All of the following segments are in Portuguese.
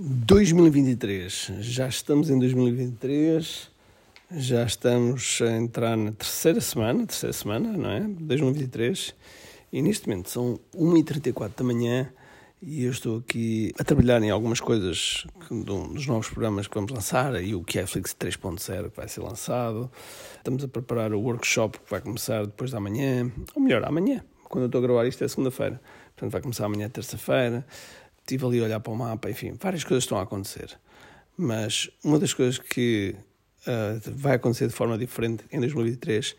2023. Já estamos em 2023, já estamos a entrar na terceira semana, terceira semana, não é? 2023. E neste momento são 1h34 da manhã e eu estou aqui a trabalhar em algumas coisas dos novos programas que vamos lançar e o que é Flix 3.0 que vai ser lançado. Estamos a preparar o workshop que vai começar depois da manhã, ou melhor, amanhã, quando eu estou a gravar isto é segunda-feira. Portanto, vai começar amanhã, terça-feira estive ali a olhar para o mapa, enfim, várias coisas estão a acontecer. Mas uma das coisas que uh, vai acontecer de forma diferente em 2023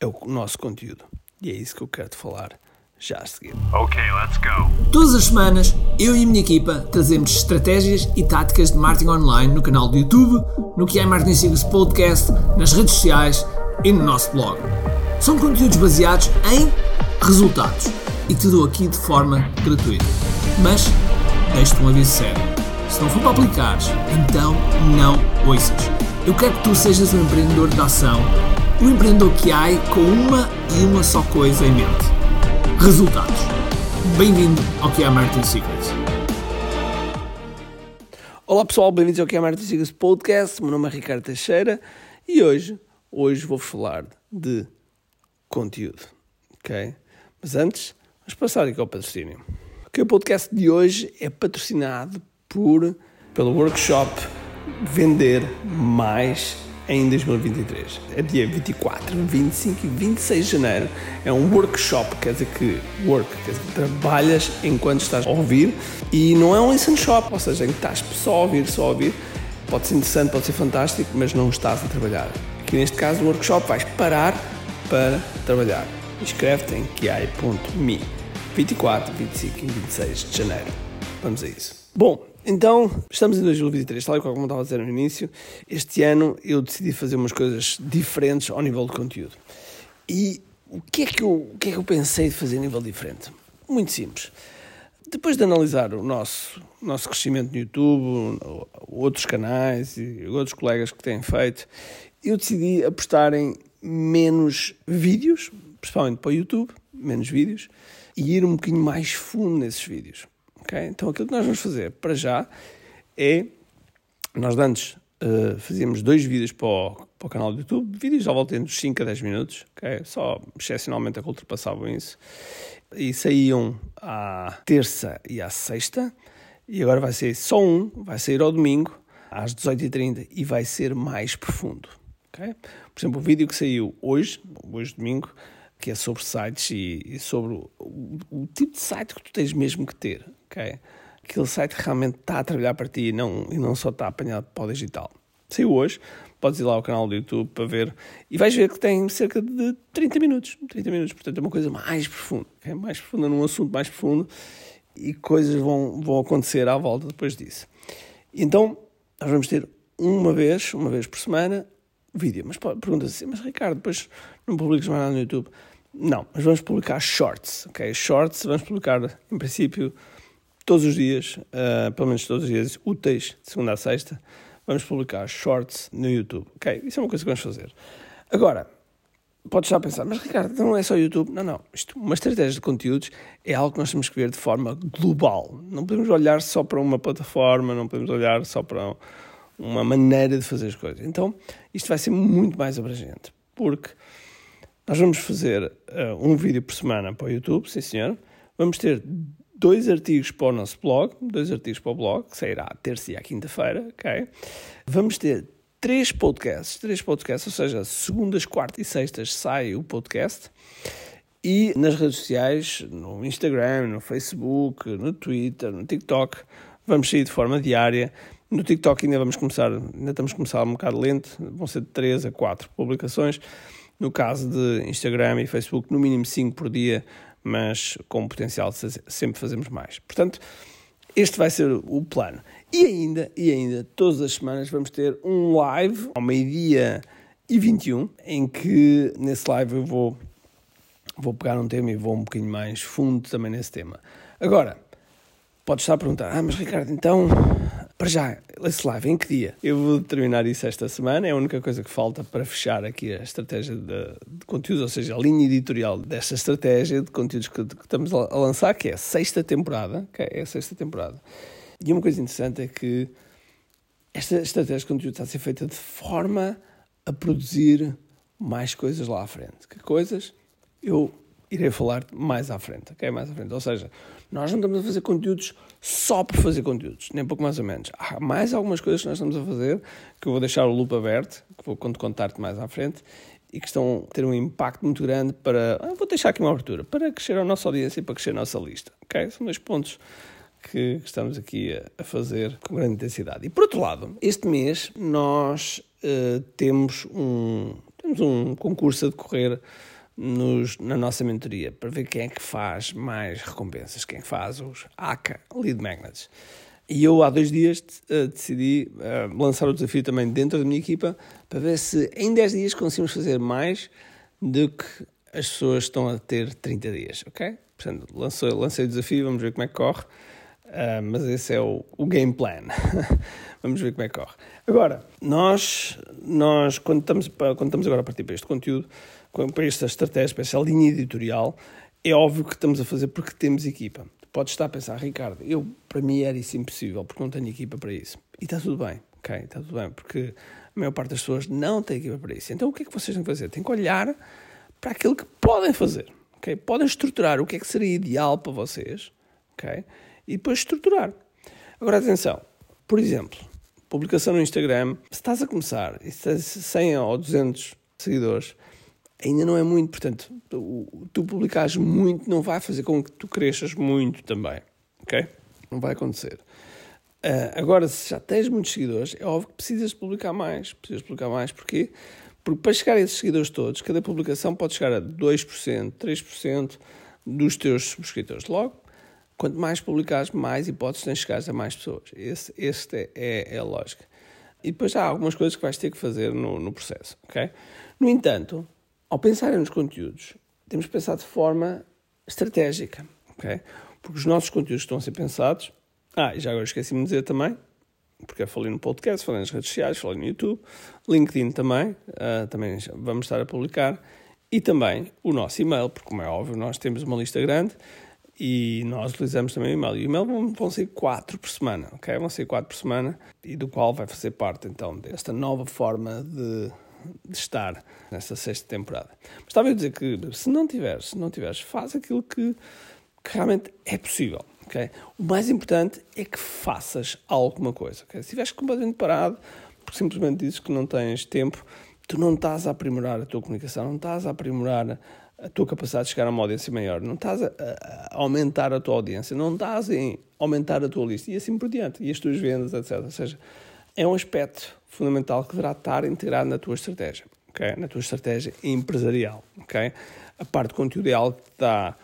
é o nosso conteúdo. E é isso que eu quero te falar já a seguir. Ok, let's go. Todas as semanas, eu e a minha equipa trazemos estratégias e táticas de marketing online no canal do YouTube, no que é Marketing Secrets Podcast, nas redes sociais e no nosso blog. São conteúdos baseados em resultados e te dou aqui de forma gratuita. Mas deixo-te um aviso sério. Se não for para aplicares, então não ouças. Eu quero que tu sejas um empreendedor de ação, um empreendedor que há com uma e uma só coisa em mente: resultados. Bem-vindo ao que é Martin Secrets. Olá pessoal, bem-vindos ao que é Martin Secrets Podcast. Meu nome é Ricardo Teixeira e hoje, hoje vou-vos falar de conteúdo, ok? Mas antes, vamos passar aqui ao patrocínio que o podcast de hoje é patrocinado por, pelo workshop Vender Mais em 2023. É dia 24, 25 e 26 de janeiro. É um workshop, quer dizer que work, quer dizer que trabalhas enquanto estás a ouvir e não é um listen shop, ou seja, em que estás só a ouvir, só a ouvir. Pode ser interessante, pode ser fantástico, mas não estás a trabalhar. Aqui neste caso, o workshop vais parar para trabalhar. Inscreve-te em kiai.me. 24, 25 e 26 de janeiro. Vamos a isso. Bom, então, estamos em 2023, tal e qual como estava a dizer no início. Este ano eu decidi fazer umas coisas diferentes ao nível de conteúdo. E o que é que eu, o que é que eu pensei de fazer a nível diferente? Muito simples. Depois de analisar o nosso, nosso crescimento no YouTube, outros canais e outros colegas que têm feito, eu decidi apostar em menos vídeos, principalmente para o YouTube, menos vídeos, e ir um bocadinho mais fundo nesses vídeos. Okay? Então aquilo que nós vamos fazer para já é. Nós antes uh, fazíamos dois vídeos para o, para o, canal do YouTube, vídeos à volta entre 5 a 10 minutos, okay? só excepcionalmente é que ultrapassavam isso, e saíam à terça e à sexta, e agora vai ser só um, vai sair ao domingo, às 18h30, e vai ser mais profundo. Okay? Por exemplo, o vídeo que saiu hoje, hoje domingo, que é sobre sites e, e sobre o, o, o, tipo de site que tu tens mesmo que ter, ok? Aquele site que realmente está a trabalhar para ti e não, e não só está apanhado para o digital. Saiu hoje, podes ir lá ao canal do YouTube para ver e vais ver que tem cerca de 30 minutos. 30 minutos, portanto é uma coisa mais profunda, okay? mais profunda num assunto mais profundo e coisas vão, vão acontecer à volta depois disso. Então, nós vamos ter uma vez, uma vez por semana, vídeo. Mas pergunta-se assim, mas Ricardo, depois não publicas mais nada no YouTube? Não, mas vamos publicar shorts, ok? Shorts vamos publicar, em princípio, todos os dias, uh, pelo menos todos os dias úteis, de segunda a sexta, vamos publicar shorts no YouTube, ok? Isso é uma coisa que vamos fazer. Agora, podes estar a pensar, mas Ricardo, não é só YouTube? Não, não. Isto, uma estratégia de conteúdos é algo que nós temos que ver de forma global. Não podemos olhar só para uma plataforma, não podemos olhar só para uma maneira de fazer as coisas. Então, isto vai ser muito mais abrangente, porque nós vamos fazer uh, um vídeo por semana para o YouTube, sim senhor. Vamos ter dois artigos para o nosso blog, dois artigos para o blog, que sairá à terça e à quinta-feira, ok? Vamos ter três podcasts, três podcasts, ou seja, segundas, quartas e sextas sai o podcast. E nas redes sociais, no Instagram, no Facebook, no Twitter, no TikTok, vamos sair de forma diária no TikTok ainda vamos começar, ainda estamos a começar um bocado lento, vão ser de 3 a 4 publicações. No caso de Instagram e Facebook, no mínimo 5 por dia, mas com potencial de sempre fazemos mais. Portanto, este vai ser o plano. E ainda, e ainda, todas as semanas vamos ter um live ao meio-dia e 21, em que nesse live eu vou, vou pegar um tema e vou um bocadinho mais fundo também nesse tema. Agora, pode estar a perguntar, ah, mas Ricardo, então para já, esse live em que dia? Eu vou terminar isso esta semana, é a única coisa que falta para fechar aqui a estratégia de, de conteúdos, ou seja, a linha editorial desta estratégia de conteúdos que, que estamos a lançar, que é a sexta temporada, que é a sexta temporada. E uma coisa interessante é que esta estratégia de conteúdo está a ser feita de forma a produzir mais coisas lá à frente. Que coisas? Eu irei falar mais à frente, ok? Mais à frente. Ou seja, nós não estamos a fazer conteúdos só por fazer conteúdos, nem pouco mais ou menos. Há mais algumas coisas que nós estamos a fazer que eu vou deixar o loop aberto, que vou contar-te mais à frente e que estão a ter um impacto muito grande para. Ah, vou deixar aqui uma abertura para crescer a nossa audiência e para crescer a nossa lista, ok? São dois pontos que estamos aqui a fazer com grande intensidade. E por outro lado, este mês nós uh, temos um, temos um concurso a decorrer nos, na nossa mentoria para ver quem é que faz mais recompensas, quem é faz os ACA Lead Magnets. E eu há dois dias uh, decidi uh, lançar o desafio também dentro da minha equipa para ver se em 10 dias conseguimos fazer mais do que as pessoas estão a ter 30 dias, ok? Portanto, lancei, lancei o desafio, vamos ver como é que corre. Uh, mas esse é o, o game plan. Vamos ver como é que corre. Agora, nós, nós quando, estamos, quando estamos agora a partir para este conteúdo, para esta estratégia, para esta linha editorial, é óbvio que estamos a fazer porque temos equipa. Podes estar a pensar, Ricardo, eu, para mim era isso impossível, porque não tenho equipa para isso. E está tudo bem, ok? Está tudo bem, porque a maior parte das pessoas não tem equipa para isso. Então o que é que vocês têm que fazer? Têm que olhar para aquilo que podem fazer, ok? Podem estruturar o que é que seria ideal para vocês, ok? e depois estruturar. Agora atenção, por exemplo, publicação no Instagram, se estás a começar e tens 100 ou 200 seguidores, ainda não é muito, portanto, tu, tu publicares muito não vai fazer com que tu cresças muito também, ok? Não vai acontecer. Uh, agora, se já tens muitos seguidores, é óbvio que precisas publicar mais. Precisas publicar mais, porquê? Porque para chegar a esses seguidores todos, cada publicação pode chegar a 2%, 3% dos teus subscritores. Logo, Quanto mais publicares, mais hipóteses tens de chegar a mais pessoas. Esse, este é, é, a lógica. E depois há algumas coisas que vais ter que fazer no, no processo. Okay? No entanto, ao pensarem nos conteúdos, temos que pensar de forma estratégica. Okay? Porque os nossos conteúdos estão a ser pensados. Ah, e já agora esqueci-me de dizer também, porque eu falei no podcast, falei nas redes sociais, falei no YouTube, LinkedIn também, uh, também vamos estar a publicar, e também o nosso e-mail, porque como é óbvio, nós temos uma lista grande e nós utilizamos também o e-mail. E o e-mail vão, vão ser quatro por semana, ok? Vão ser quatro por semana e do qual vai fazer parte então desta nova forma de, de estar nesta sexta temporada. Mas estava a dizer que se não tiveres, se não tiveres, faz aquilo que, que realmente é possível. Okay? O mais importante é que faças alguma coisa. Okay? Se estiveres completamente parado, porque simplesmente dizes que não tens tempo, tu não estás a aprimorar a tua comunicação, não estás a aprimorar a tua capacidade de chegar a uma audiência maior, não estás a, a, aumentar a tua audiência, não estás a aumentar a tua lista e assim por diante, e as tuas vendas, etc. Ou seja, é um aspecto fundamental que deverá estar integrado na tua estratégia, okay? na tua estratégia empresarial. Okay? A parte de conteúdo é que dá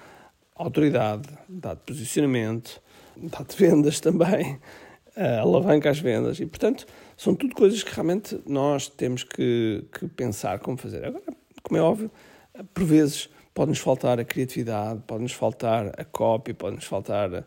autoridade, dá de posicionamento, dá de vendas também, uh, alavanca as vendas e, portanto, são tudo coisas que realmente nós temos que, que pensar como fazer. Agora, como é óbvio, por vezes pode-nos faltar a criatividade, pode-nos faltar a cópia, pode-nos faltar uh,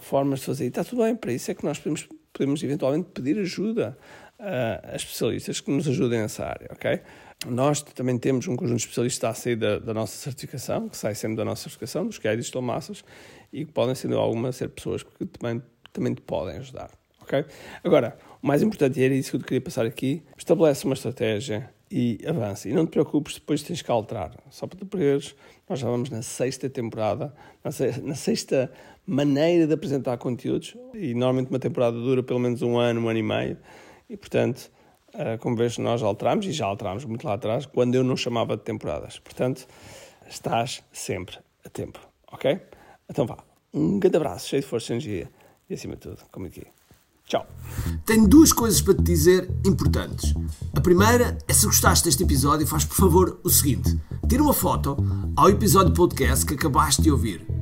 formas de fazer. E está tudo bem, para isso é que nós podemos, podemos eventualmente pedir ajuda uh, a especialistas que nos ajudem nessa área, ok? Nós também temos um conjunto de especialistas a sair da, da nossa certificação, que sai sempre da nossa certificação, dos que Digital Massas, e que podem, sendo alguma, ser pessoas que também, também te podem ajudar, ok? Agora, o mais importante, e era isso que eu queria passar aqui, estabelece uma estratégia e avança. E não te preocupes, depois tens que alterar. Só para tu perceberes, nós já vamos na sexta temporada, na sexta maneira de apresentar conteúdos, e normalmente uma temporada dura pelo menos um ano, um ano e meio, e portanto, eh, como vês, nós alteramos, e já alteramos muito lá atrás, quando eu não chamava de temporadas. Portanto, estás sempre a tempo, ok? Então vá, um grande abraço, cheio de força e energia, e acima de tudo, como aqui. Tchau. Tenho duas coisas para te dizer importantes. A primeira é se gostaste deste episódio, faz por favor o seguinte: tira uma foto ao episódio podcast que acabaste de ouvir.